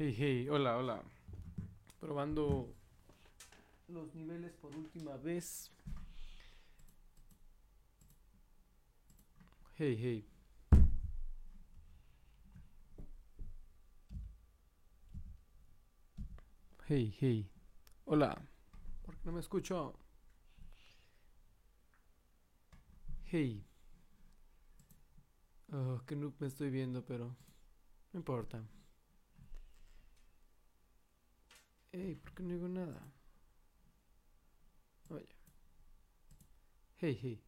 Hey, hey, hola, hola. Probando los niveles por última vez. Hey, hey. Hey, hey. Hola. ¿Por qué no me escucho? Hey. Oh, que no me estoy viendo, pero no importa. Hey, ¿por qué no digo nada? Oye. Hey, hey.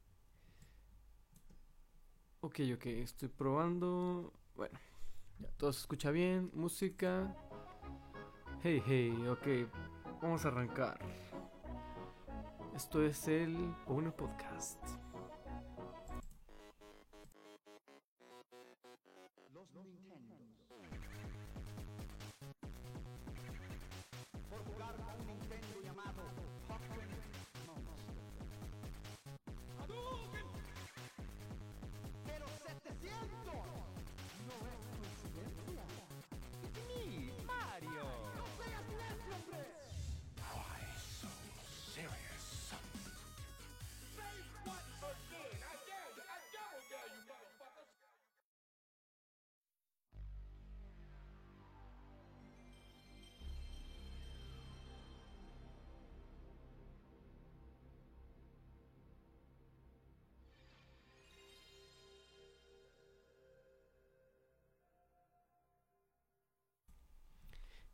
Ok, ok, estoy probando. Bueno, ya todo se escucha bien. Música. Hey, hey, ok. Vamos a arrancar. Esto es el Owner Podcast.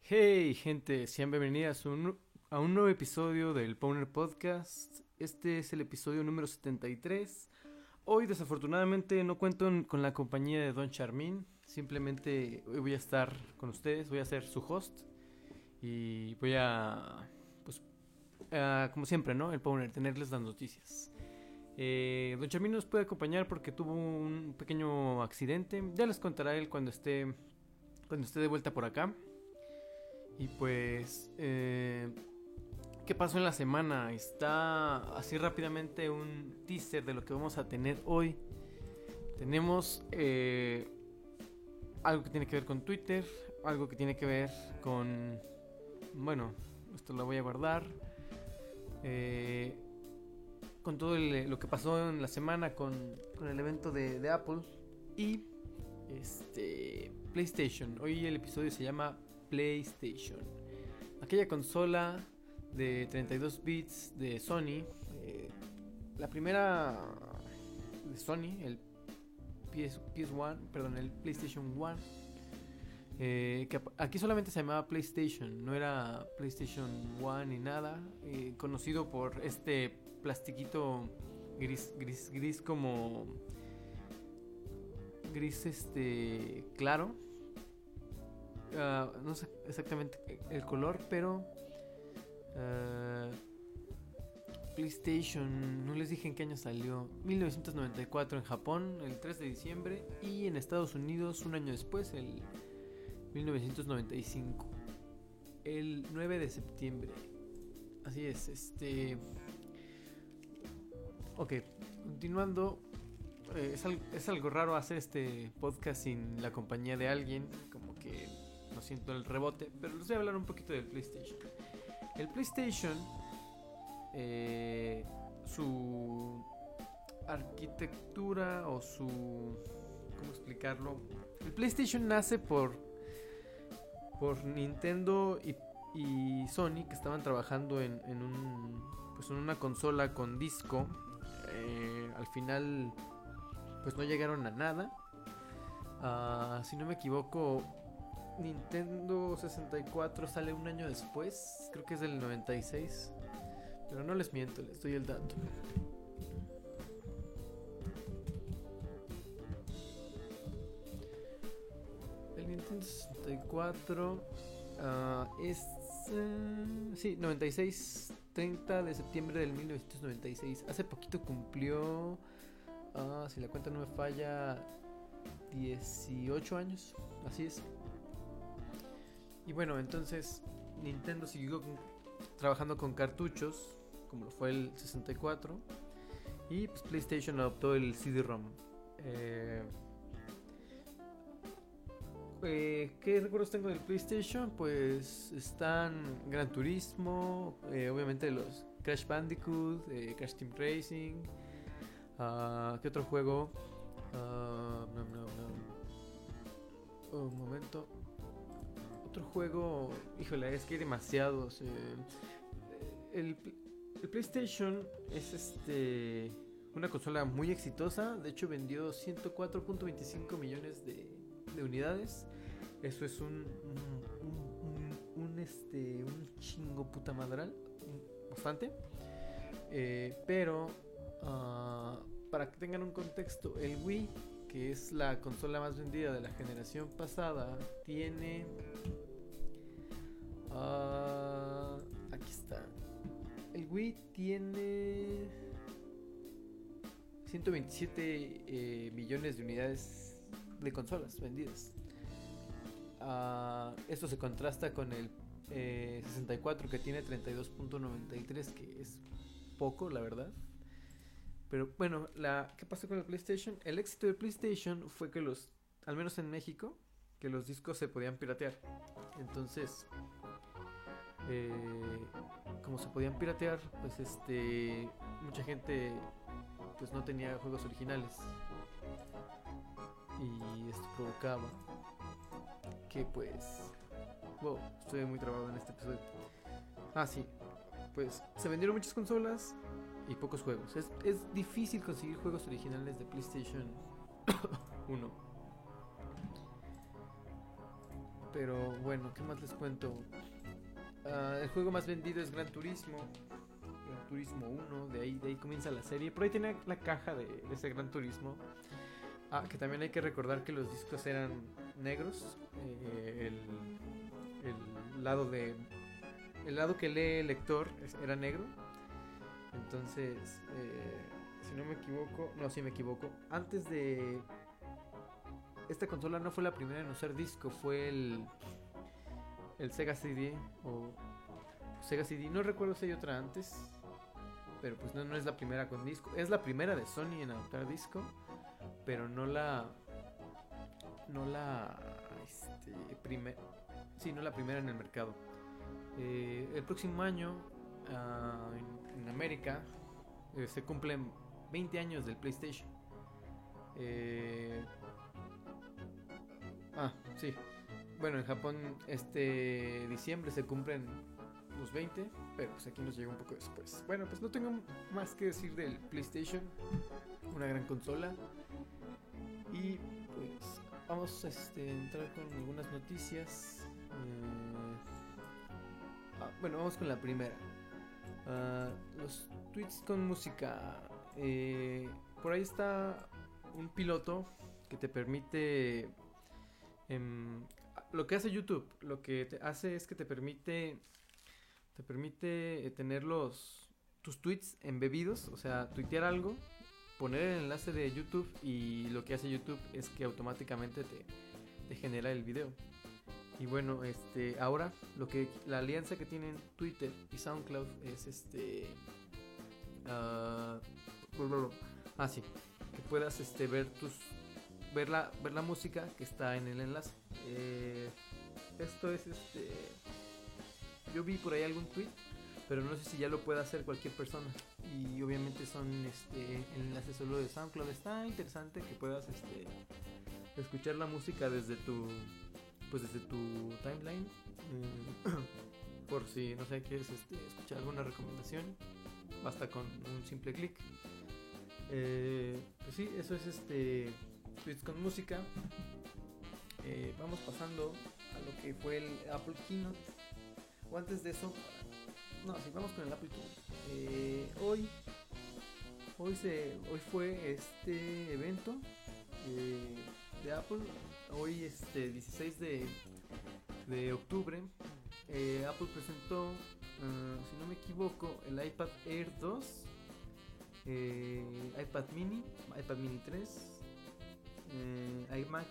Hey gente, sean bienvenidas a un, a nuevo episodio del Powner Podcast. Este es el episodio número 73. Hoy desafortunadamente no cuento en- con la compañía de Don Charmin. Simplemente voy a estar con ustedes, voy a ser su host. Y voy a, pues, como siempre, ¿no? El Powner, tenerles las noticias. Eh, Don Charmin nos puede acompañar porque tuvo un pequeño accidente. Ya les contará él cuando esté, cuando esté de vuelta por acá. Y pues, eh, ¿qué pasó en la semana? Está así rápidamente un teaser de lo que vamos a tener hoy. Tenemos eh, algo que tiene que ver con Twitter, algo que tiene que ver con... Bueno, esto lo voy a guardar. Eh, con todo lo que pasó en la semana con, con el evento de, de Apple y este PlayStation. Hoy el episodio se llama PlayStation. Aquella consola de 32 bits de Sony. eh, la primera de Sony, el PS, PS1, perdón, el PlayStation 1. eh, que aquí solamente se llamaba PlayStation, no era PlayStation 1 ni nada. eh, conocido por este plastiquito gris, gris, gris como gris este claro. Ah, no sé exactamente el color, pero ah, PlayStation, no les dije en qué año salió. 1994 en Japón, el 3 de diciembre, y en Estados Unidos un año después, el 1995, el 9 de septiembre. Así es, este. Ok, continuando. eh, es, es algo raro hacer este podcast sin la compañía de alguien. Como que no siento el rebote. Pero les voy a hablar un poquito del PlayStation. El PlayStation. eh, su arquitectura o su. ¿Cómo explicarlo? El PlayStation nace por. Por Nintendo y, Sony que estaban trabajando en, en un. Pues en una consola con disco. Eh, al final pues no llegaron a nada. Ah, si no me equivoco, Nintendo 64 sale un año después, creo que es del 96. Pero no les miento, les doy el dato. El Nintendo 64 ah, es... eh, sí, 96, 30 de septiembre del 1996. Hace poquito cumplió... Ah, si la cuenta no me falla, 18 años, así es. Y bueno, entonces Nintendo siguió trabajando con cartuchos, como lo fue el 64, y pues PlayStation adoptó el CD-ROM. Eh, eh, ¿qué recuerdos tengo del PlayStation? Pues están Gran Turismo, eh, obviamente los Crash Bandicoot, Crash Team Racing. ah, ¿Qué otro juego? Ah, no, no, no. Un momento. Otro juego. Híjole, es que hay demasiados. eh, el, PlayStation es este una consola muy exitosa. De hecho, vendió 104.25 millones de, de unidades. Eso es un, un, este, un chingo puta madral. Bastante. Eh, pero, ah, para que tengan un contexto, el Wii, que es la consola más vendida de la generación pasada, tiene... ah, aquí está. El Wii tiene 127 eh, millones de unidades de consolas vendidas. Ah, esto se contrasta con el eh, 64 que tiene 32.93, que es poco, la verdad. Pero bueno, la, ¿qué pasó con el PlayStation? El éxito del PlayStation fue que los, al menos en México, que los discos se podían piratear. Entonces, eh, como se podían piratear, pues este, mucha gente pues no tenía juegos originales. Y esto provocaba que pues... Wow, estoy muy trabado en este episodio. Ah, sí. Pues se vendieron muchas consolas y pocos juegos. Es, es difícil conseguir juegos originales de PlayStation 1. Pero bueno, ¿qué más les cuento? Ah, el juego más vendido es Gran Turismo. Gran Turismo 1, de ahí, de ahí comienza la serie. Por ahí tiene la caja de, ese Gran Turismo. Ah, que también hay que recordar que los discos eran negros. eh, el, el lado de. El lado que lee el lector era negro. Entonces, eh, si no me equivoco, no, si me equivoco. Antes de. Esta consola no fue la primera en usar disco, fue el. El Sega CD o Sega CD. No recuerdo si hay otra antes. Pero pues no, no es la primera con disco. Es la primera de Sony en adoptar disco. Pero no la. No la. Este. Primer, sí, no la primera en el mercado. Eh, el próximo año. ah, en, en América. eh, se cumplen 20 años del PlayStation. Eh, ah, sí. Bueno, en Japón este diciembre se cumplen los 20, pero pues aquí nos llega un poco después. Bueno, pues no tengo más que decir del PlayStation, una gran consola. Y pues vamos este, a entrar con algunas noticias. Eh, ah, bueno, vamos con la primera. Ah, los tweets con música. Eh, por ahí está un piloto que te permite em, lo que hace YouTube, lo que te hace es que te permite te permite eh, tener los tus tweets embebidos, o sea, tuitear algo, poner el enlace de YouTube y lo que hace YouTube es que automáticamente te, genera el video. Y bueno, este ahora lo que la alianza que tienen Twitter y SoundCloud es este ah, ah sí, que puedas este ver tus ver la, ver la música que está en el enlace. Eh, esto es este. Yo vi por ahí algún tweet, pero no sé si ya lo puede hacer cualquier persona. Y obviamente son este el solo de SoundCloud. Está interesante que puedas este escuchar la música desde tu pues desde tu timeline. Mm, por si no sé quieres este, escuchar alguna recomendación, basta con un simple clic. Eh, pues sí, eso es este tweets con música. Eh, vamos pasando a lo que fue el Apple Keynote. O antes de eso, no, sí, vamos con el Apple Keynote. Eh, hoy, hoy se, hoy fue este evento eh, de Apple. Hoy, este 16 de, de octubre, Apple presentó, eh, si no me equivoco, el iPad Air 2, eh, iPad Mini, iPad Mini 3, eh, iMac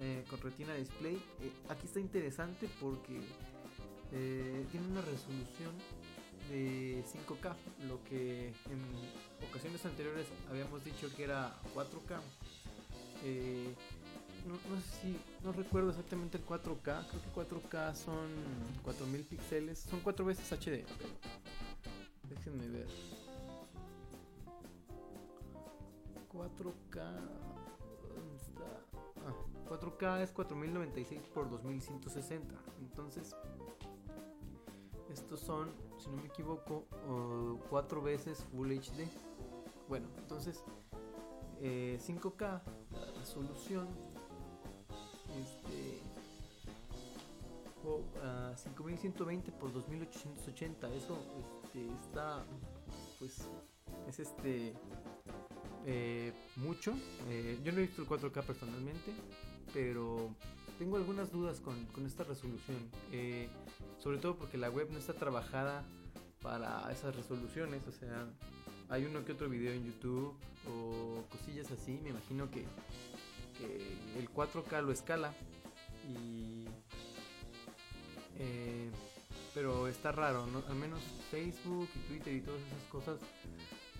eh, con Retina Display. Eh, aquí está interesante porque eh, tiene una resolución de 5K, lo que en ocasiones anteriores habíamos dicho que era 4K. Eh, no, sé si, no recuerdo exactamente el 4K, creo que 4K son 4000 píxeles, son 4 veces HD, déjenme ver. 4K, ¿dónde está? Ah, 4K es 4096 por 2160, entonces estos son, si no me equivoco, 4 veces Full HD. Bueno, entonces eh, 5K, la resolución, este, o, ah, 5120 por 2880, eso este, está, pues, es este, eh, mucho. Eh, yo no he visto el 4K personalmente, pero tengo algunas dudas con, con esta resolución. Eh, sobre todo porque la web no está trabajada para esas resoluciones. O sea, hay uno que otro video en YouTube o cosillas así. Me imagino que, el 4K lo escala. Y. eh, pero está raro. Al menos Facebook y Twitter y todas esas cosas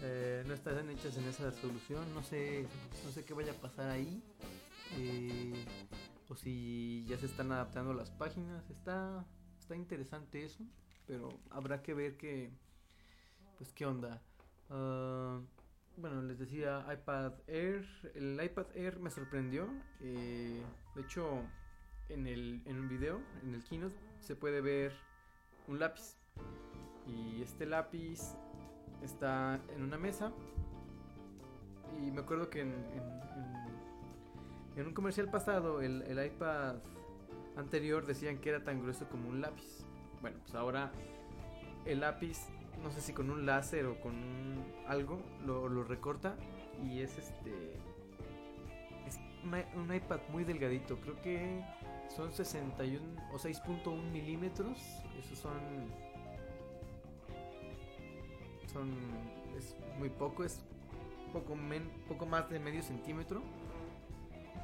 eh, no están hechas en esa resolución. No sé, no sé qué vaya a pasar ahí. Eh, o si ya se están adaptando las páginas. Está, está interesante eso. Pero habrá que ver que, pues qué onda. Ah, bueno, les decía iPad Air. El iPad Air me sorprendió. eh, de hecho, en el en un video, en el keynote, se puede ver un lápiz. Y este lápiz está en una mesa. Y me acuerdo que en, en- en- en un comercial pasado el, el iPad anterior decían que era tan grueso como un lápiz. Bueno, pues ahora el lápiz, no sé si con un láser o con un algo, lo, recorta y es este... Es un iPad muy delgadito, creo que son 61 o 6.1 milímetros. Esos son son es muy poco es poco más de medio centímetro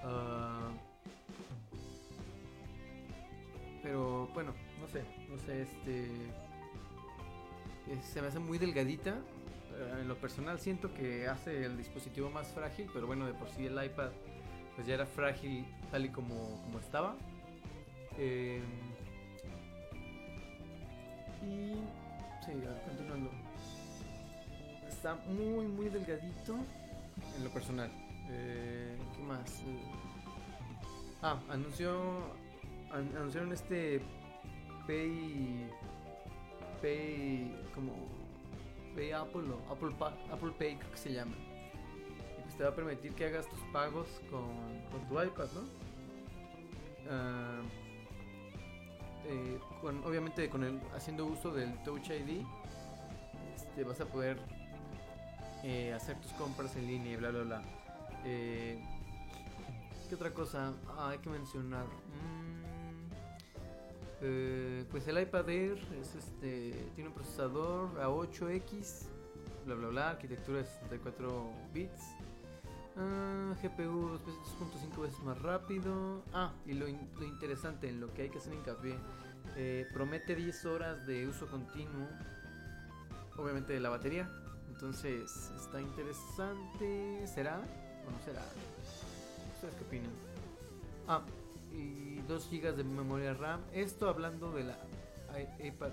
Ah, pero bueno no sé no sé este eh, se me hace muy delgadita. Eh, en lo personal siento que hace el dispositivo más frágil pero bueno de por sí el iPad pues ya era frágil tal y como, como estaba. Eh, y sí continuando. Está muy muy delgadito en lo personal más Eh, ah anunció an- anunciaron este Pay Pay como Pay Apple o Apple, Apple Pay creo que se llama y pues te va a permitir que hagas tus pagos con, tu iPad ¿no? Ah, eh, con, obviamente con el haciendo uso del Touch ID este, vas a poder eh, hacer tus compras en línea y bla bla bla. ¿Qué otra cosa hay que mencionar? Mm, eh, pues el iPad Air es este, tiene un procesador A8X, bla bla bla, arquitectura de 64 bits. Ah, GPU 2.5 veces más rápido. Ah, y lo, lo interesante en lo que hay que hacer hincapié. eh, promete 10 horas de uso continuo. Obviamente de la batería. Entonces, está interesante. ¿Será o no será? ¿Ustedes qué opinan? Ah, y 2 GB de memoria RAM. Esto hablando de la iPad,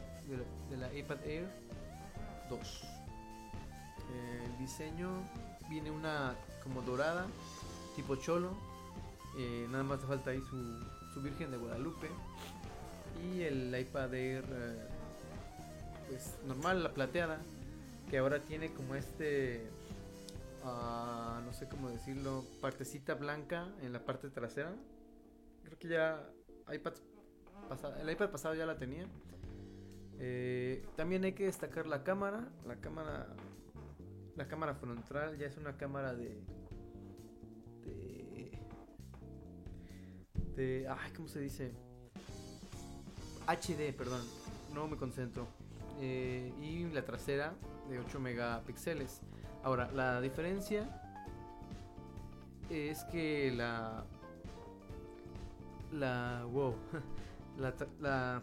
de la, iPad Air 2. Eh, el diseño viene una como dorada, tipo cholo. Eh, nada más falta ahí su, su Virgen de Guadalupe. Y el iPad Air, eh, pues normal, la plateada, que ahora tiene como este, ah, no sé cómo decirlo, partecita blanca en la parte trasera. Creo que ya iPad pasado, el iPad pasado ya la tenía. Eh, también hay que destacar la cámara, la cámara, la cámara frontal ya es una cámara de, de, de, ay, ¿cómo se dice? HD, perdón, no me concentro. Eh, y la trasera de 8 megapíxeles. Ahora, la diferencia es que la. La. Wow. La, la,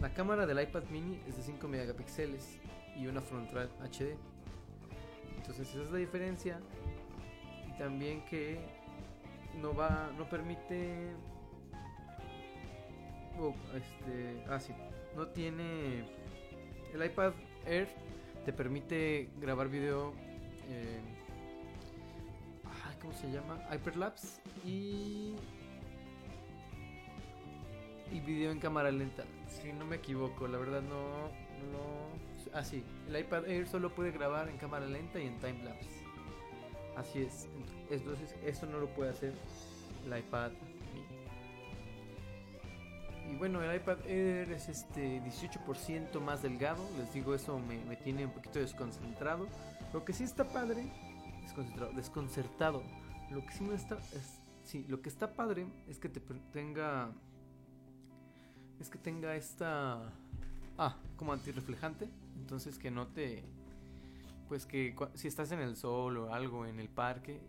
la cámara del iPad mini es de 5 megapíxeles y una frontal HD. Entonces, esa es la diferencia. Y también que no va, no permite, oh, este, ah sí, no tiene, el iPad Air te permite grabar video, eh, ay, ¿cómo se llama? Hyperlapse y y video en cámara lenta. Si no me equivoco, la verdad no, no. Ah, sí, el iPad Air solo puede grabar en cámara lenta y en timelapse. Así es. Entonces, eso no lo puede hacer el iPad. Y bueno, el iPad Air es este 18% más delgado. Les digo, eso me, me tiene un poquito desconcentrado. Lo que sí está padre, desconcentrado, desconcertado. Lo que sí no está, es, sí, lo que está padre es que te tenga, es que tenga esta, ah, como antirreflejante. Entonces que no te, pues que si estás en el sol o algo en el parque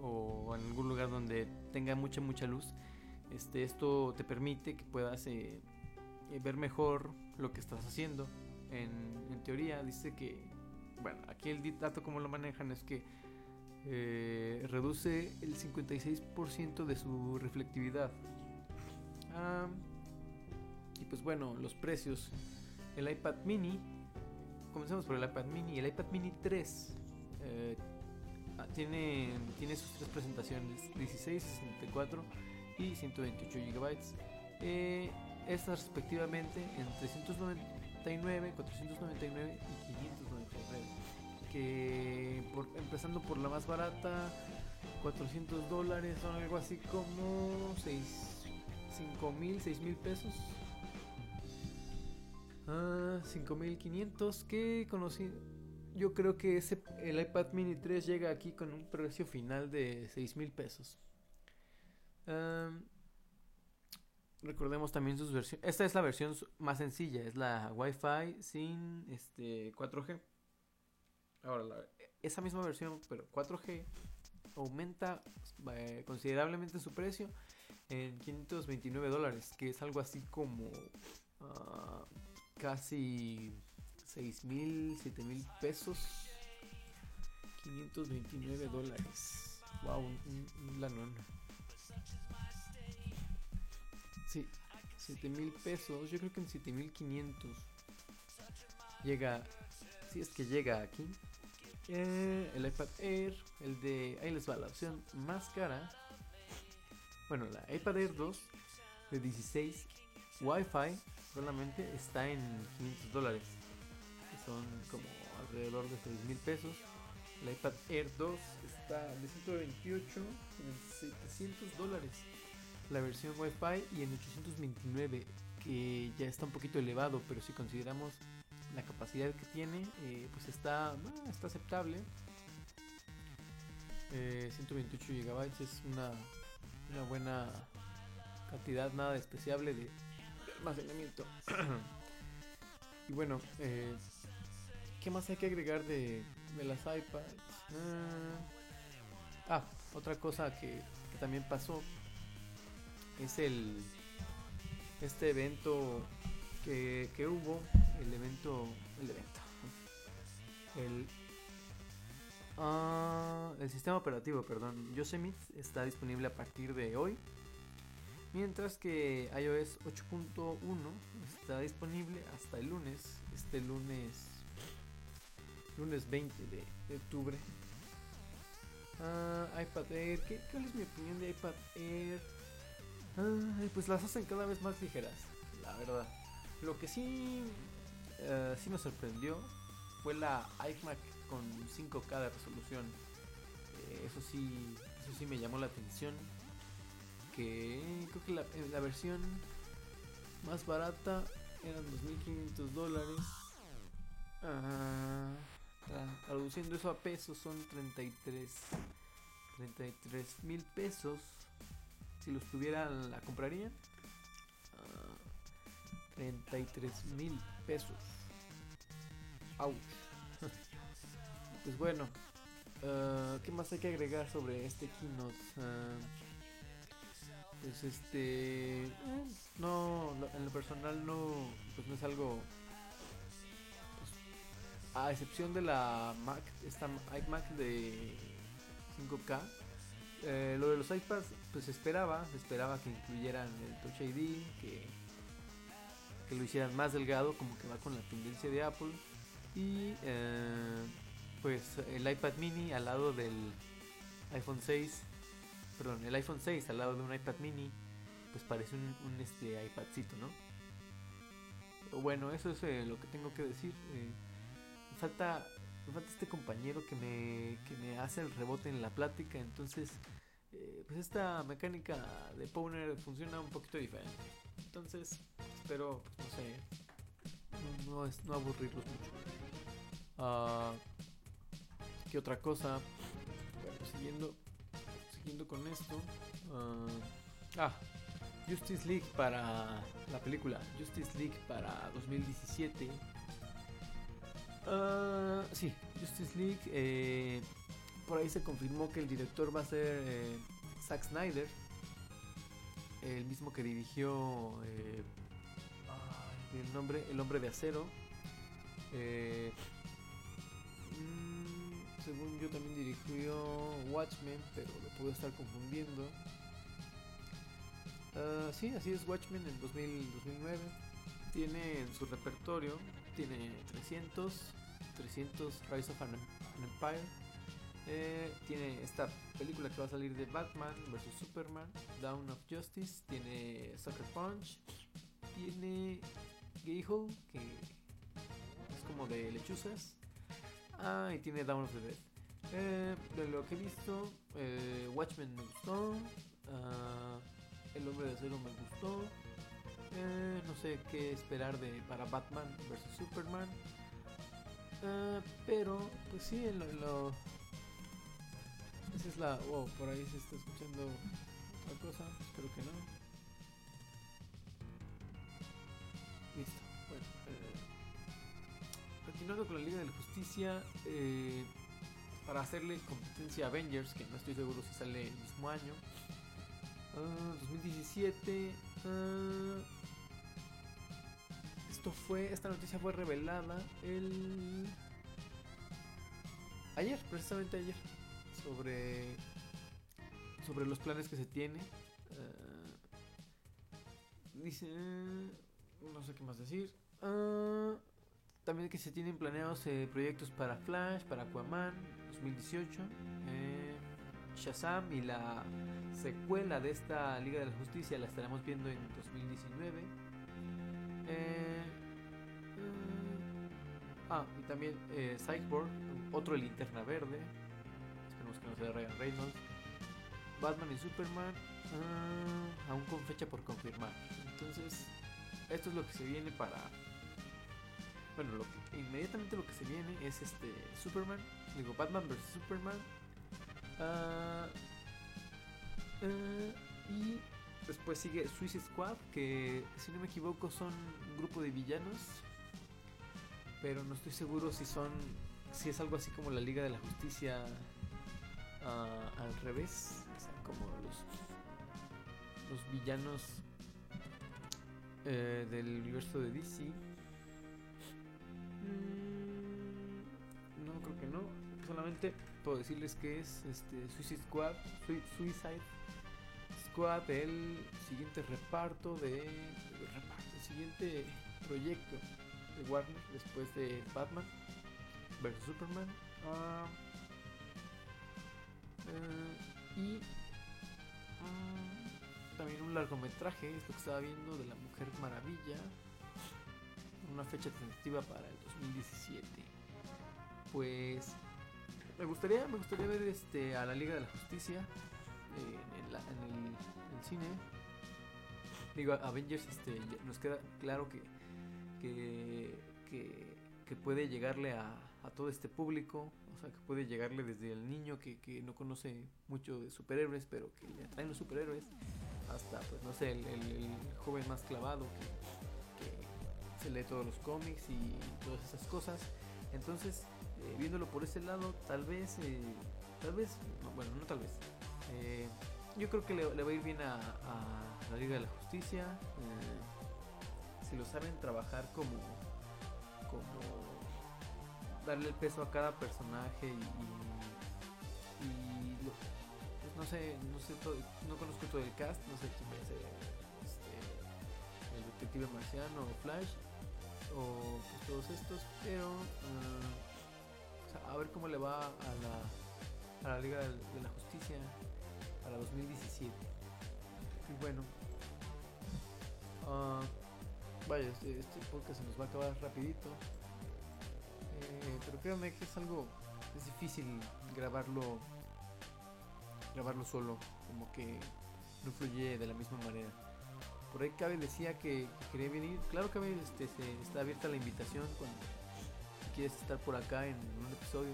o en algún lugar donde tenga mucha mucha luz, este, esto te permite que puedas eh, eh, ver mejor lo que estás haciendo. En, en teoría dice que, bueno, aquí el dato como lo manejan es que eh, reduce el 56% de su reflectividad. Ah, y pues bueno, los precios. El iPad mini, comencemos por el iPad mini. El iPad mini 3 eh, ah, tiene, tiene sus tres presentaciones: 16, 64 y 128 GB. Eh, estas respectivamente en 399, 499 y 599 empezando por la más barata 400 dólares son algo así como 6 5 mil 6 mil pesos. Ah, 5500 que conocí. Yo creo que ese el iPad mini 3 llega aquí con un precio final de 6 mil pesos. Recordemos también sus versiones. Esta es la versión más sencilla. Es la Wi-Fi sin este 4G Ahora, la- esa misma versión, pero 4G, aumenta eh, considerablemente su precio en 529 dólares, que es algo así como ah, casi 6 mil, 7 mil pesos. 529 dólares. Wow, un- un lanón. Sí, 7 mil pesos. Yo creo que en 7 mil 500 llega si es que llega aquí. El iPad Air, el de. Ahí les va la opción más cara. Bueno, la iPad Air 2 de 16 Wi-Fi solamente está en 500 dólares. Son como alrededor de 6 mil pesos. El iPad Air 2 está de 128 en 700 dólares. La versión Wi-Fi y en 829 que ya está un poquito elevado, pero si consideramos la capacidad que tiene, eh, pues está, está aceptable. Eh, 128 GB es una, una buena cantidad, nada despreciable de, de almacenamiento. y bueno, eh, ¿qué más hay que agregar de, de las iPads? Ah, ah, otra cosa que, que también pasó es el este evento que, que hubo, el evento, el evento, el, ah, el sistema operativo, perdón, Yosemite está disponible a partir de hoy, mientras que iOS 8.1 está disponible hasta el lunes, este lunes, lunes 20 de, octubre. Ah, iPad Air, ¿qué, ¿cuál es mi opinión de iPad Air? Ay, pues las hacen cada vez más ligeras, la verdad. Lo que sí, eh, sí me sorprendió fue la iMac con 5K de resolución. Eh, eso sí, eso sí me llamó la atención. Que creo que la, eh, la versión más barata eran 2.500 dólares. Ah, tra- traduciendo eso a pesos son 33 33 mil pesos. Si los tuvieran, ¿la comprarían? Ah, 33 mil pesos. Ouch. pues bueno, ah, ¿qué más hay que agregar sobre este Keynote? Ah, pues este. eh, no, en lo personal no. Pues no es algo. pues, a excepción de la Mac, esta iMac de 5K. Eh, lo de los iPads, pues esperaba, esperaba que incluyeran el Touch ID, que lo hicieran más delgado, como que va con la tendencia de Apple. Y eh, pues el iPad mini al lado del iPhone 6, perdón, el iPhone 6 al lado de un iPad mini, pues parece un, un, este iPadcito, ¿no? Bueno, eso es eh, lo que tengo que decir. Eh, falta, falta este compañero que me, que me hace el rebote en la plática, entonces eh, pues esta mecánica de Powner funciona un poquito diferente. Entonces, espero, pues, no sé, no, es, no aburrirlos mucho. Ah, ¿Qué otra cosa? Siguiendo, siguiendo con esto. ah, ah, Justice League para la película Justice League para 2017. Ah, sí, Justice League. eh, por ahí se confirmó que el director va a ser eh, Zack Snyder, el mismo que dirigió eh, el nombre, el hombre de acero. Eh, mm, según yo también dirigió Watchmen, pero lo puedo estar confundiendo. Ah, sí, así es Watchmen en 2000, 2009. Tiene en su repertorio, tiene 300, 300 Rise of an, Empire. Eh, tiene esta película que va a salir de Batman vs Superman, Dawn of Justice. Tiene Sucker Punch. Tiene Gayhole, que es como de lechuzas. Ah, y tiene Dawn of the Dead. Eh, de lo que he visto, eh, Watchmen me gustó. ah, el hombre de acero me gustó. Eh, no sé qué esperar de para Batman vs Superman. Ah, pero, pues sí, lo, lo- Esa es la. Oh, por ahí se está escuchando otra cosa. Espero que no. Continuando con la Liga de la Justicia. eh, para hacerle competencia a Avengers, que no estoy seguro si sale el mismo año. Ah, 2017. ah, esto fue. Esta noticia fue revelada el. Ayer, precisamente ayer. Sobre. Sobre los planes que se tiene. Ah, dice. No sé qué más decir. Ah, también que se tienen planeados eh, proyectos para Flash, para Aquaman 2018, eh, Shazam y la secuela de esta Liga de la Justicia la estaremos viendo en 2019. Eh, ah, y también Cyborg, otro linterna verde. Esperemos que no sea Ryan Reynolds. Batman y Superman, ah, aún con fecha por confirmar. Entonces, esto es lo que se viene para. Bueno, lo que- inmediatamente lo que se viene es este Superman, digo Batman vs Superman. ah, eh, y después sigue Suicide Squad, que si no me equivoco son un grupo de villanos. Pero no estoy seguro si son. si es algo así como la Liga de la Justicia ah, al revés. O sea, como los. los villanos eh, del universo de DC. Creo que no. Solamente puedo decirles que es este Suicide Squad, Sui- Suicide Squad, el siguiente reparto de, el siguiente proyecto de Warner después de Batman vs Superman. Ah, eh, y ah, también un largometraje, es lo que estaba viendo de la Mujer Maravilla. Una fecha tentativa para el 2017. Pues me gustaría, me gustaría ver este a la Liga de la Justicia en, el, cine. Digo, Avengers este, nos queda claro que, que, que, puede llegarle a, todo este público, o sea, que puede llegarle desde el niño que, que no conoce mucho de superhéroes, pero que le atraen los superhéroes, hasta, pues no sé, el, el- el joven más clavado que, que se lee todos los cómics y todas esas cosas. Entonces, eh, viéndolo por ese lado, tal vez, eh, tal vez, no, bueno, no tal vez. eh, yo creo que le, va a ir bien a, la Liga de la Justicia. si lo saben trabajar como, como darle el peso a cada personaje y, pues no sé, no sé todo, no conozco todo el cast, no sé quién va este, el detective marciano o Flash o pues, todos estos, pero ah, a ver cómo le va a la, a la Liga de la Justicia para 2017. Y bueno, ah, vaya, este, este podcast se nos va a acabar rapidito. Eh, pero créanme que es algo, es difícil grabarlo, grabarlo solo, como que no fluye de la misma manera. Por ahí Cabe decía que, que quería venir. Claro que este, se- está abierta la invitación cuando quieres estar por acá en un episodio.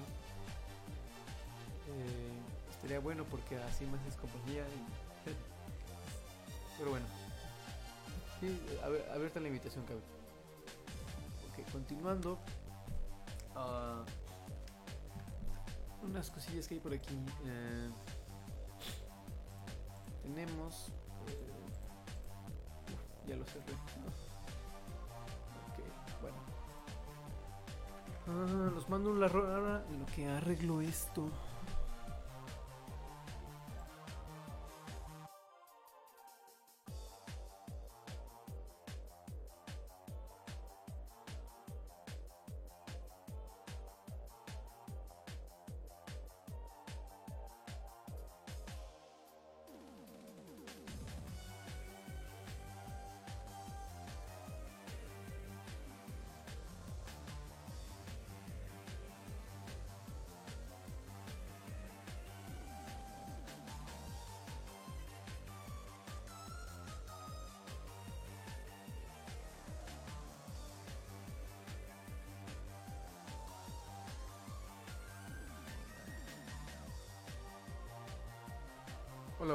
Eh, estaría bueno porque así me haces compañía. y- Pero bueno. Sí, abe- abierta la invitación, Cabe. Ok, continuando. Ah, unas cosillas que hay por aquí. eh, tenemos. eh, ya lo cerré. Ok, bueno. Ah, los mando un la rara en lo que arreglo esto.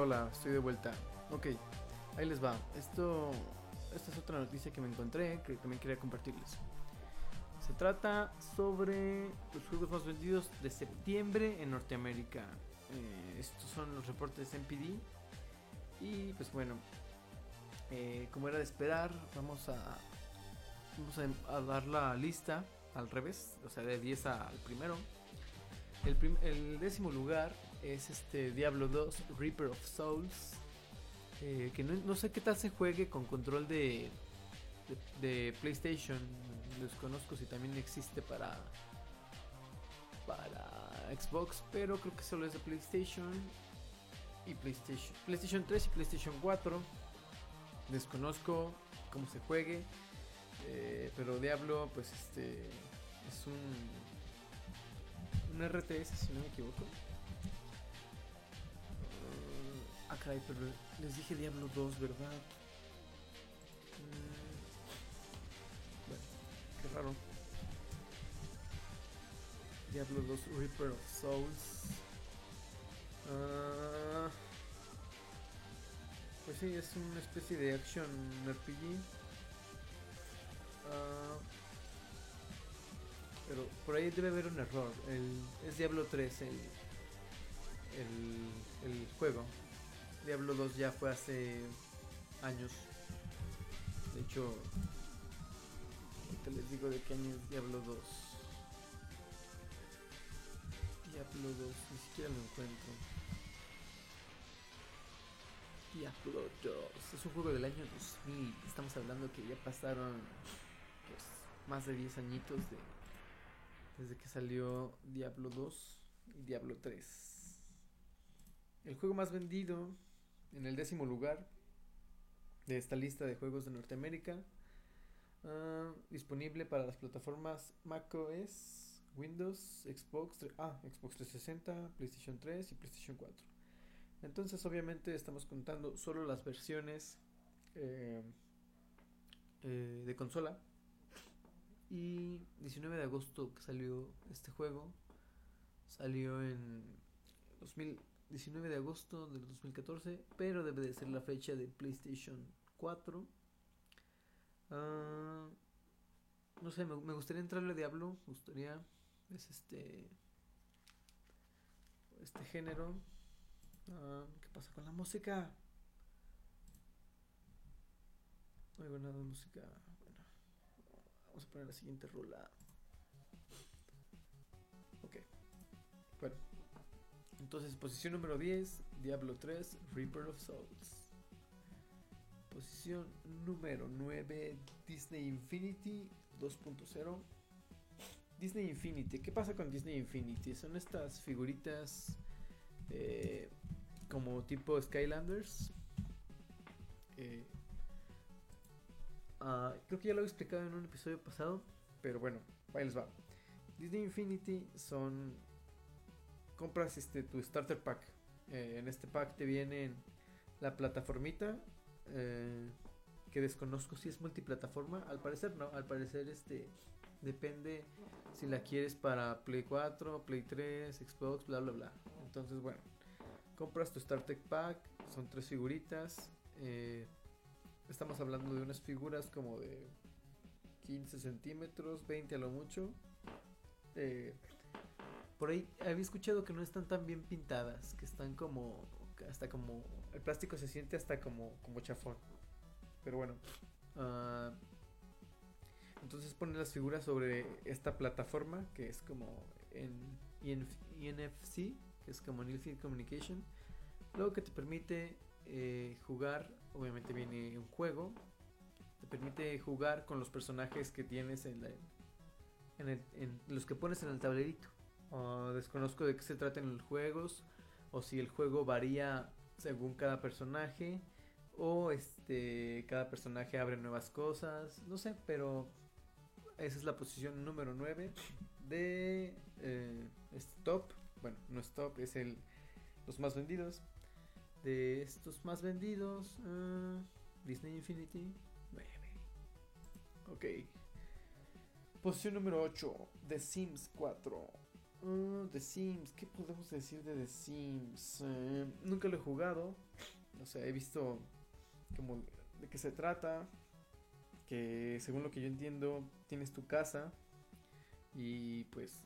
Hola, estoy de vuelta. Ok, ahí les va. Esto, esta es otra noticia que me encontré que también quería compartirles. Se trata sobre los juegos más vendidos de septiembre en Norteamérica. Eh, estos son los reportes NPD. Y pues bueno, eh, como era de esperar, vamos a, vamos a, dar la lista al revés, o sea, de 10 al primero. El, prim- el décimo lugar es este Diablo 2 Reaper of Souls. eh, que no, no sé qué tal se juegue con control de, de, PlayStation. Desconozco si también existe para, para Xbox, pero creo que solo es de PlayStation y PlayStation, PlayStation 3 y PlayStation 4. Desconozco cómo se juegue, eh, pero Diablo, pues este es un un RTS, si no me equivoco. Ah, caray, pero les dije Diablo 2, ¿verdad? Mm, bueno, qué raro. Diablo 2 Reaper of Souls. Ah, pues sí, es una especie de action RPG. Ah, pero por ahí debe haber un error. El, es Diablo 3 el, el, el juego. Diablo 2 ya fue hace años. De hecho, ahorita les digo de qué año es Diablo 2. Diablo 2, ni siquiera lo encuentro. Diablo 2, es un juego del año 2000. Estamos hablando que ya pasaron pues, más de 10 añitos de, desde que salió Diablo 2 y Diablo 3. El juego más vendido en el décimo lugar de esta lista de juegos de Norteamérica, ah, disponible para las plataformas macOS, Windows, Xbox, ah, Xbox 360, PlayStation 3 y PlayStation 4. Entonces, obviamente, estamos contando solo las versiones eh, eh, de consola. Y 19 de agosto que salió este juego. Salió en 2019 de agosto del 2014. Pero debe de ser la fecha de PlayStation 4. Ah, no sé, me, gustaría entrarle a Diablo. Me gustaría. Es este. Este género. Ah, ¿Qué pasa con la música? No oigo nada de música. Bueno, vamos a poner la siguiente rola. Ok. Bueno, entonces. Posición número 10, Diablo 3, Reaper of Souls. Posición número 9, Disney Infinity 2.0. Disney Infinity, ¿qué pasa con Disney Infinity? Son estas figuritas eh, como tipo Skylanders. Eh, ah, creo que ya lo he explicado en un episodio pasado, pero bueno, ahí les va. Disney Infinity son compras este tu starter pack. Eh, en este pack te vienen la plataformita eh, que desconozco si es multiplataforma. Al parecer no, al parecer este depende si la quieres para Play 4, Play 3, Xbox, bla bla bla. Entonces bueno, compras tu starter pack, son tres figuritas. eh, estamos hablando de unas figuras como de 15 centímetros, 20 a lo mucho. Eh, por ahí había escuchado que no están tan bien pintadas, que están como hasta como el plástico se siente hasta como como chafón. Pero bueno, ah, entonces ponen las figuras sobre esta plataforma que es como en INF INFC, que es como Near Field Communication, luego que te permite eh, jugar, obviamente viene un juego, te permite jugar con los personajes que tienes en, la- en, el- en los que pones en el tablerito. Desconozco de qué se tratan los juegos o si el juego varía según cada personaje o este cada personaje abre nuevas cosas, no sé, pero esa es la posición número 9 de eh, top. Bueno, no es top, es el los más vendidos. De estos más vendidos, ah, Disney Infinity 9. Ok. Posición número 8, The Sims 4. Ah, The Sims, ¿qué podemos decir de The Sims? Eh, nunca lo he jugado. O sea, he visto como de qué se trata. Que según lo que yo entiendo, tienes tu casa y pues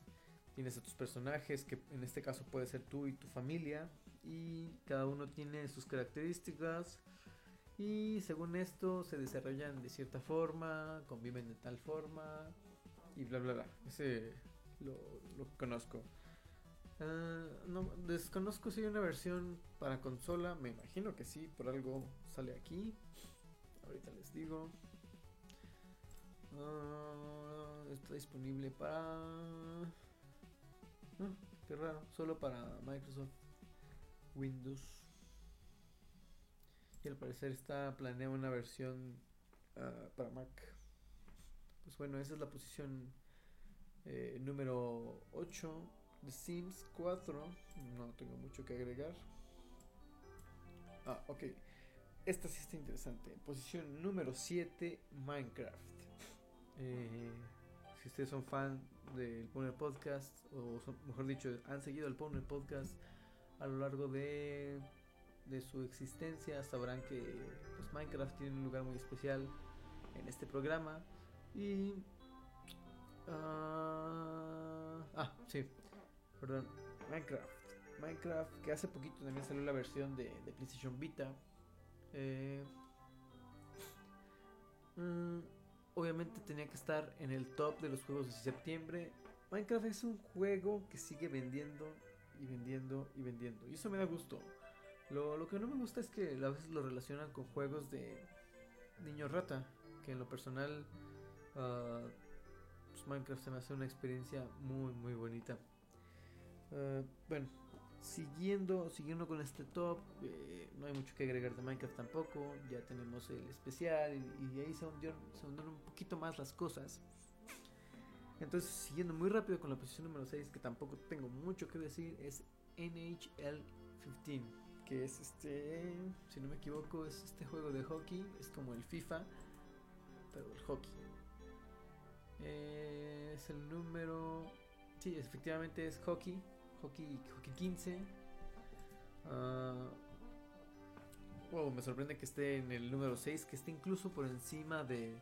tienes a tus personajes, que en este caso puede ser tú y tu familia. Y cada uno tiene sus características. Y según esto se desarrollan de cierta forma, conviven de tal forma y bla bla bla. Ese lo, conozco. Ah, no, desconozco si hay una versión para consola, me imagino que sí, por algo sale aquí. Ahorita les digo. Ah, está disponible para... Ah, qué raro, solo para Microsoft Windows. Y al parecer está planeada una versión para Mac. Pues bueno, esa es la posición eh, número 8 de Sims 4. No tengo mucho que agregar. Ah, ok. Esta sí está interesante. Posición número 7, Minecraft. Eh, si ustedes son fan del Poner Podcast, o son- mejor dicho, han seguido el Poner Podcast a lo largo de, de su existencia, sabrán que pues, Minecraft tiene un lugar muy especial en este programa. Y. ah, ah, sí, perdón. Minecraft. Minecraft, que hace poquito también salió la versión de, de PlayStation Vita. Eh, mm, obviamente tenía que estar en el top de los juegos de septiembre. Minecraft es un juego que sigue vendiendo y vendiendo y vendiendo. Y eso me da gusto. Lo, lo que no me gusta es que a veces lo relacionan con juegos de niño rata. Que en lo personal, ah, Minecraft se me hace una experiencia muy, muy bonita. Ah, bueno, siguiendo, siguiendo con este top, eh, no hay mucho que agregar de Minecraft tampoco. Ya tenemos el especial y, y ahí se hundieron, se hundieron un poquito más las cosas. Entonces, siguiendo muy rápido con la posición número 6, que tampoco tengo mucho que decir, es NHL 15, que es este, si no me equivoco, es este juego de hockey, es como el FIFA, pero el hockey. Eh, es el número, sí, efectivamente es hockey, hockey, hockey 15. Ah, wow, me sorprende que esté en el número 6, que esté incluso por encima de,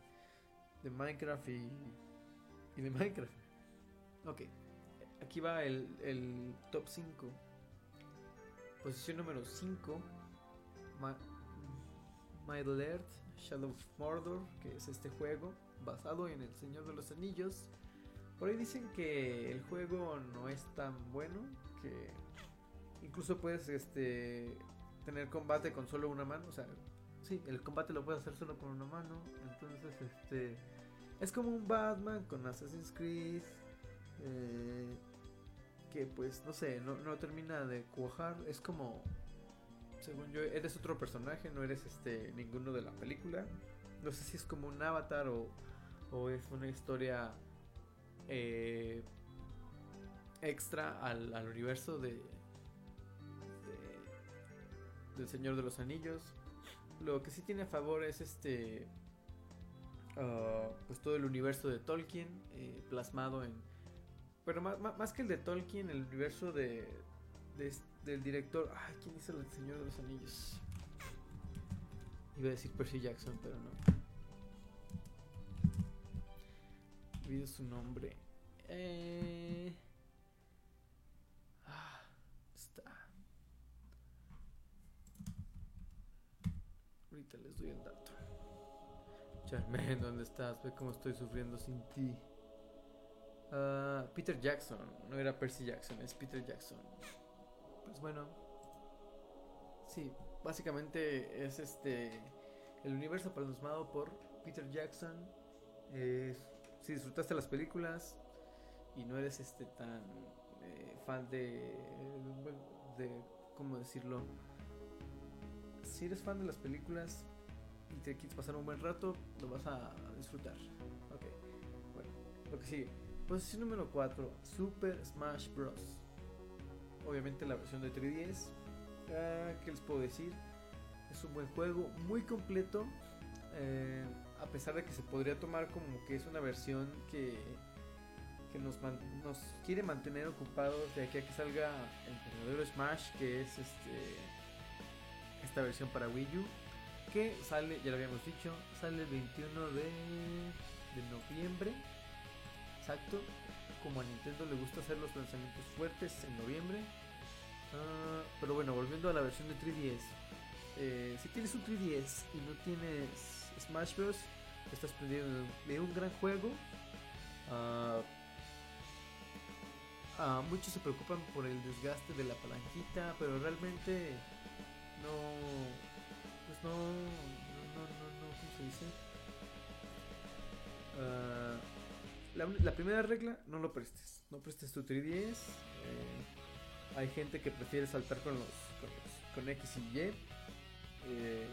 de Minecraft y, y de Minecraft. Ok, aquí va el, el top 5. Posición número 5. Middle Earth, Shadow of Mordor, que es este juego basado en El Señor de los Anillos. Por ahí dicen que el juego no es tan bueno, que incluso puedes este tener combate con solo una mano, o sea, sí, el combate lo puedes hacer solo con una mano, entonces este es como un Batman con Assassin's Creed eh, que pues no sé, no, no termina de cuajar, es como según yo eres otro personaje, no eres este ninguno de la película. No sé si es como un avatar o, o es una historia eh, extra al, al universo de, de- del Señor de los Anillos. Lo que sí tiene a favor es este ah, pues todo el universo de Tolkien eh, plasmado en pero más, más que el de Tolkien el universo de, de del director ay quién hizo el Señor de los Anillos iba a decir Percy Jackson pero no olvido su nombre eh... ah, está Ahorita les doy el dato. Charmaine, ¿dónde estás? Ve cómo estoy sufriendo sin ti. Ah, Peter Jackson, no era Percy Jackson, es Peter Jackson. Pues bueno. Sí, básicamente es este. El universo plasmado por Peter Jackson. Si disfrutaste las películas y no eres este tan eh, fan de. de. ¿Cómo decirlo? si eres fan de las películas y te quieres pasar un buen rato, lo vas a disfrutar. Ok, bueno, lo que sigue. Posición número 4, Super Smash Bros. Obviamente la versión de 3DS. ¿Qué les puedo decir? Es un buen juego, muy completo. eh, a pesar de que se podría tomar como que es una versión que, que nos, nos quiere mantener ocupados de aquí a que salga el verdadero Smash, que es este esta versión para Wii U que sale, ya lo habíamos dicho, sale el 21 de, de noviembre. Exacto. Como a Nintendo le gusta hacer los lanzamientos fuertes en noviembre. Ah, pero bueno, volviendo a la versión de 3DS. eh, si tienes un 3DS y no tienes Smash Bros, estás perdiendo de un gran juego. Ah, ah, muchos se preocupan por el desgaste de la palanquita, pero realmente no pues no no no no, no ¿cómo se dice? La, la primera regla no lo prestes no prestes tu 3DS eh, hay gente que prefiere saltar con los con, X y Y Eh,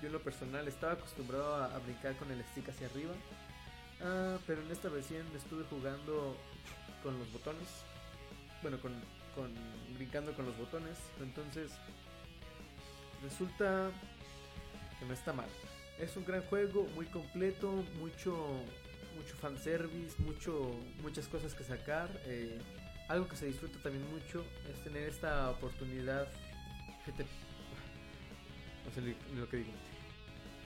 yo en lo personal estaba acostumbrado a, a brincar con el stick hacia arriba Ah, pero en esta versión estuve jugando con los botones bueno con, con brincando con los botones entonces resulta que no está mal. Es un gran juego, muy completo, mucho mucho fanservice, mucho muchas cosas que sacar. eh, algo que se disfruta también mucho es tener esta oportunidad que te no sé lo que digo.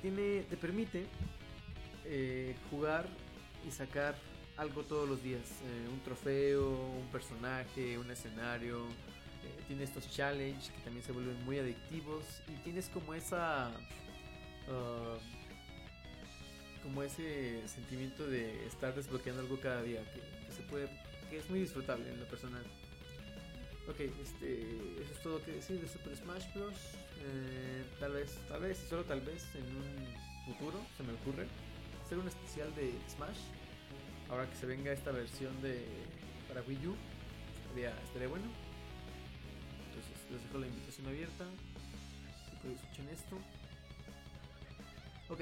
Tiene te permite eh, jugar y sacar algo todos los días, eh, un trofeo, un personaje, un escenario, eh, tiene estos challenge que también se vuelven muy adictivos y tienes como esa ah, como ese sentimiento de estar desbloqueando algo cada día que, que se puede que es muy disfrutable en lo personal ok este eso es todo que decir de Super Smash Bros Eh, tal vez tal vez solo tal vez en un futuro se me ocurre hacer un especial de Smash ahora que se venga esta versión de para Wii U estaría, estaría bueno entonces les dejo la invitación abierta. Si pueden escuchar esto. Ok,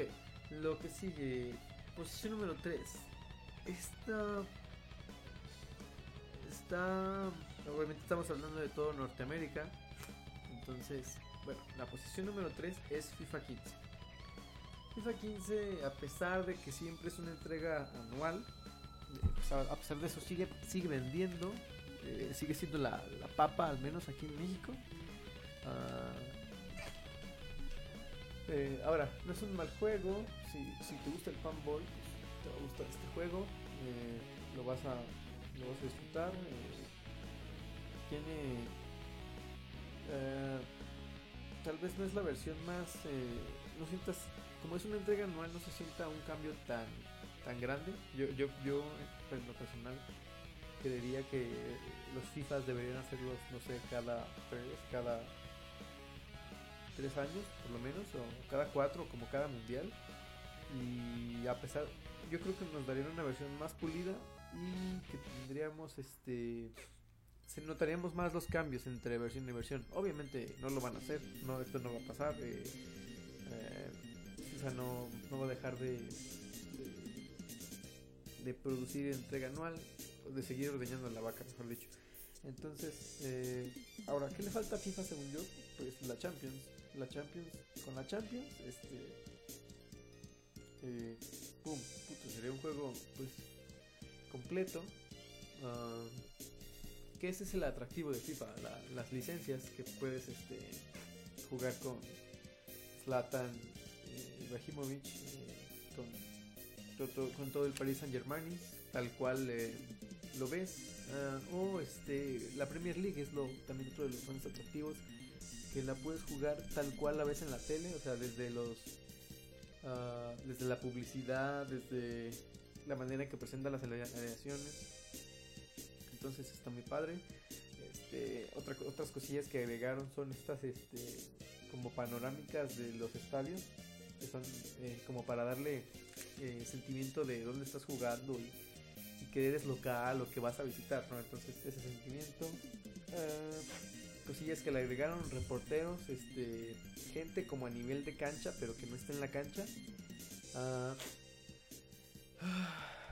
lo que sigue. Posición número 3. Esta. Está. Obviamente estamos hablando de todo Norteamérica. Entonces, bueno, la posición número 3 es FIFA 15. FIFA 15, a pesar de que siempre es una entrega anual, eh, a pesar de eso sigue, sigue vendiendo eh, sigue siendo la, la papa, al menos aquí en México. Ah, eh, ahora, no es un mal juego. Si, si te gusta el fanball, pues, te va a gustar este juego. lo, vas a, lo vas a disfrutar. eh, tiene. eh, tal vez no es la versión más. eh, no sientas. Como es una entrega anual, no se sienta un cambio tan, tan grande. Yo, yo, yo, en lo personal, creería que los FIFAs deberían hacerlos, no sé, cada tres, cada tres años, por lo menos, o cada cuatro, como cada mundial. Y a pesar, yo creo que nos darían una versión más pulida y que tendríamos este se notaríamos más los cambios entre versión y versión. Obviamente no lo van a hacer, no esto no va a pasar. eh, eh, FIFA no, no va a dejar de, de, producir entrega anual, de seguir ordeñando la vaca, mejor dicho. Entonces, eh, ahora, ¿qué le falta a FIFA según yo? Pues la Champions. La Champions, con la Champions, este. Pum, puto, sería un juego, pues, completo. ah, que ese es el atractivo de FIFA, la- las licencias que puedes este, jugar con Zlatan, eh, Ibrahimovic, eh, con, todo, con todo el Paris Saint Germain, tal cual eh, lo ves. ah, o este, la Premier League es lo, también otro de los más atractivos, que la puedes jugar tal cual la ves en la tele, o sea, desde los ah, desde la publicidad, desde la manera que presenta las aleaciones. Entonces está muy padre. Este, otra, otras cosillas que agregaron son estas este, como panorámicas de los estadios, que son eh, como para darle eh, sentimiento de dónde estás jugando y, que eres local o que vas a visitar, ¿no? Entonces ese sentimiento. Ah, cosillas que le agregaron, reporteros, este, gente como a nivel de cancha, pero que no está en la cancha. Ah,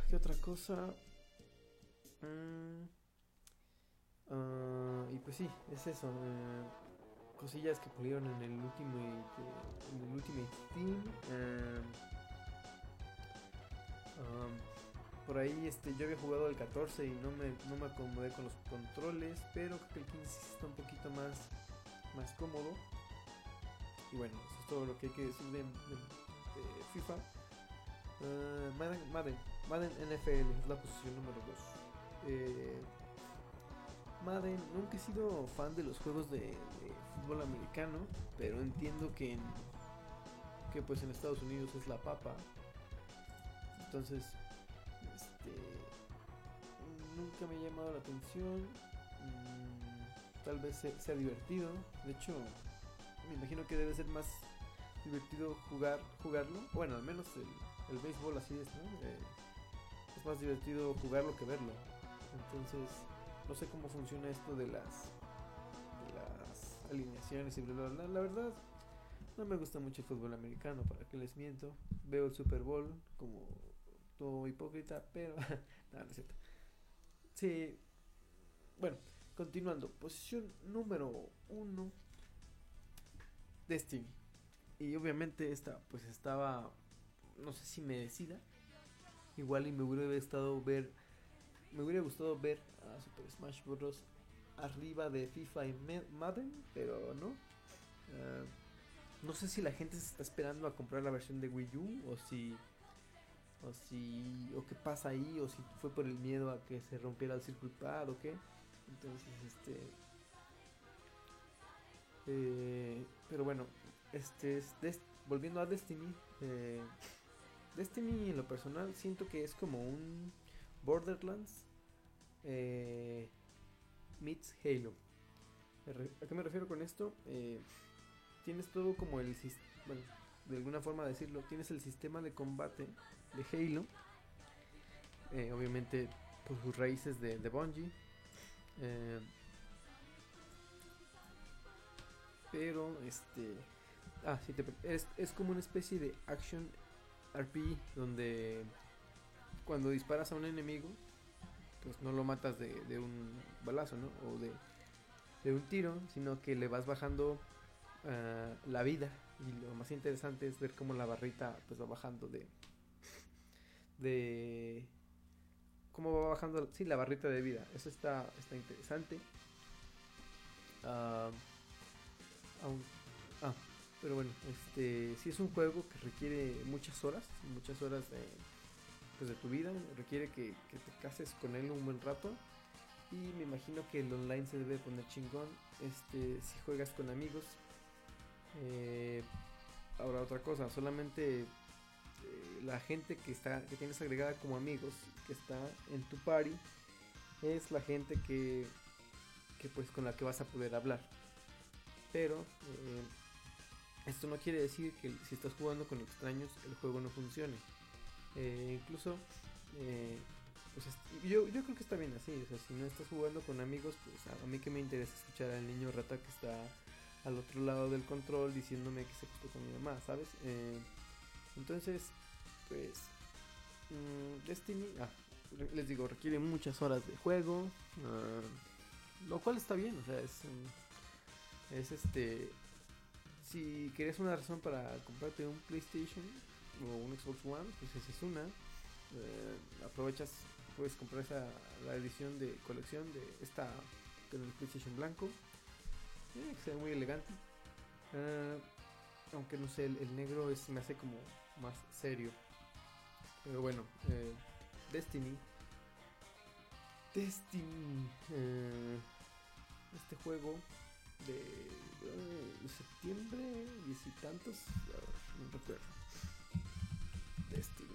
¿Qué otra cosa? Mm, ah, y pues sí, es eso. eh, cosillas que pulieron en el último en el Ultimate Team. eh, um, por ahí este, yo había jugado el 14 y no me, no me acomodé con los controles, pero creo que el 15 sí está un poquito más, más cómodo. Y bueno, eso es todo lo que hay que decir de, de- de FIFA. Ah, Madden, Madden, Madden NFL es la posición número 2. Madden, nunca he sido fan de los juegos de, fútbol americano, pero entiendo que en, que pues en Estados Unidos es la papa. Entonces, este, nunca me ha llamado la atención. Mm, tal vez se- sea divertido. De hecho, me imagino que debe ser más divertido jugar jugarlo. Bueno, al menos el, el béisbol así es, ¿no? Eh, es más divertido jugarlo que verlo. Entonces, no sé cómo funciona esto de las de las alineaciones y bla bla bla. La verdad, no me gusta mucho el fútbol americano, para que les miento. Veo el Super Bowl como todo hipócrita, pero no, no es cierto. Sí. Bueno, continuando. Posición número uno. Destiny. Y obviamente esta pues estaba no sé si me decida. Igual y me hubiera estado ver me hubiera gustado ver a Super Smash Bros arriba de FIFA y Madden, pero no. Ah, no sé si la gente se está esperando a comprar la versión de Wii U o si o si o qué pasa ahí o si fue por el miedo a que se rompiera el circuit pad o qué. Entonces, este eh, pero bueno, este es Des- volviendo a Destiny, eh, Destiny en lo personal siento que es como un Borderlands eh, meets Halo. ¿A qué me refiero con esto? Eh, tienes todo como el bueno, de alguna forma decirlo, tienes el sistema de combate de Halo. eh, obviamente por sus raíces de, de Bungie. eh, pero este ah sí te- es, es como una especie de action RPG donde cuando disparas a un enemigo pues no lo matas de, un balazo no o de, de un tiro sino que le vas bajando ah, la vida. Y lo más interesante es ver cómo la barrita pues va bajando de de cómo va bajando sí la barrita de vida. Eso está está interesante. Ah, ah, pero bueno, este sí es un juego que requiere muchas horas, muchas horas de, pues de tu vida, requiere que, te cases con él un buen rato y me imagino que el online se debe poner chingón, este si juegas con amigos. Eh, ahora otra cosa, solamente eh, la gente que está que tienes agregada como amigos, que está en tu party, es la gente que, que pues con la que vas a poder hablar. Pero eh, esto no quiere decir que si estás jugando con extraños el juego no funcione. Eh, incluso, eh, pues yo, yo creo que está bien así. O sea, si no estás jugando con amigos, pues a, mí que me interesa escuchar al niño rata que está al otro lado del control diciéndome que se acostó con mi mamá, ¿sabes? Eh, entonces, pues, mm, Destiny, ah, les digo, requiere muchas horas de juego, ah, lo cual está bien, o sea, es, es este, si querías una razón para comprarte un PlayStation o un Xbox One, pues esa es una, Eh, aprovechas, puedes comprar esa, la edición de colección de esta, con el PlayStation blanco, eh, que se ve muy elegante. Ah, aunque no sé, el, el negro es, me hace como más serio. Pero bueno, eh, Destiny. Destiny. eh, este juego de, eh, septiembre, diez y tantos. no recuerdo. Destiny.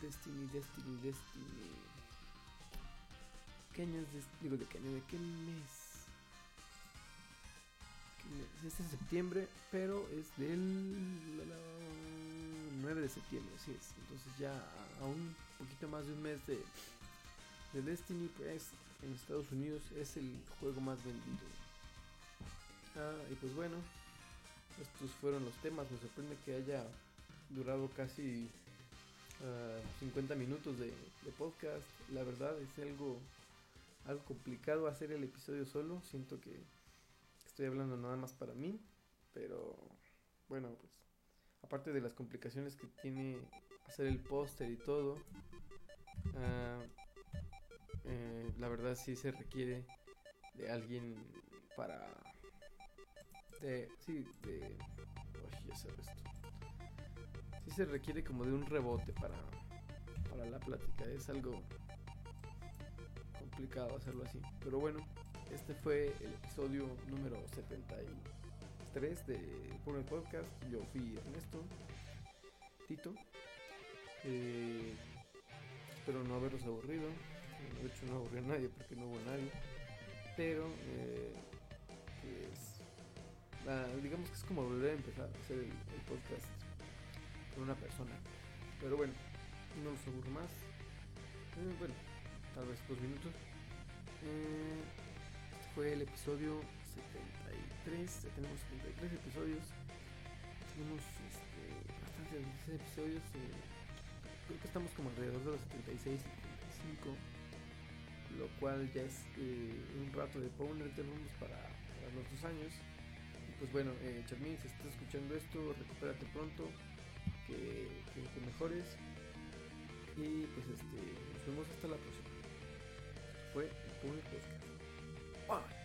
Destiny, Destiny, Destiny. ¿Qué año es digo, de qué año? ¿De qué mes? ¿Qué? Es de septiembre, pero es del la, la, 9 de septiembre, así es. Entonces ya a un poquito más de un mes de, de Destiny, pues en Estados Unidos es el juego más vendido. Ah, y pues bueno, estos fueron los temas. Me sorprende que haya durado casi ah, 50 minutos de, podcast. La verdad es algo algo complicado hacer el episodio solo. Siento que estoy hablando nada más para mí. Pero bueno, pues aparte de las complicaciones que tiene hacer el póster y todo, ah, eh, la verdad sí se requiere de alguien para... De, sí, de... uy, ya sabes tú. Sí se requiere como de un rebote para, para la plática. Es algo complicado hacerlo así. Pero bueno, este fue el episodio número 73 de Puro Podcast. Yo fui Ernesto, Tito. Eh, espero no haberlos aburrido. De hecho, no aburrió a nadie porque no hubo nadie. Pero, eh, ah, digamos que es como volver a empezar a hacer el, el podcast con una persona. Pero bueno, no los aburro más. Eh, bueno, tal vez dos minutos. Eh, este fue el episodio 73. Ya tenemos 73 episodios. Tenemos este, bastantes episodios. eh, creo que estamos como alrededor de los 76, 75. Lo cual ya es eh, un rato de Powner. Tenemos para, para los dos años. Y pues bueno, eh, Charmin, si estás escuchando esto, recupérate pronto. Que, te mejores. Y pues este, nos vemos hasta la próxima. Fue el Powner.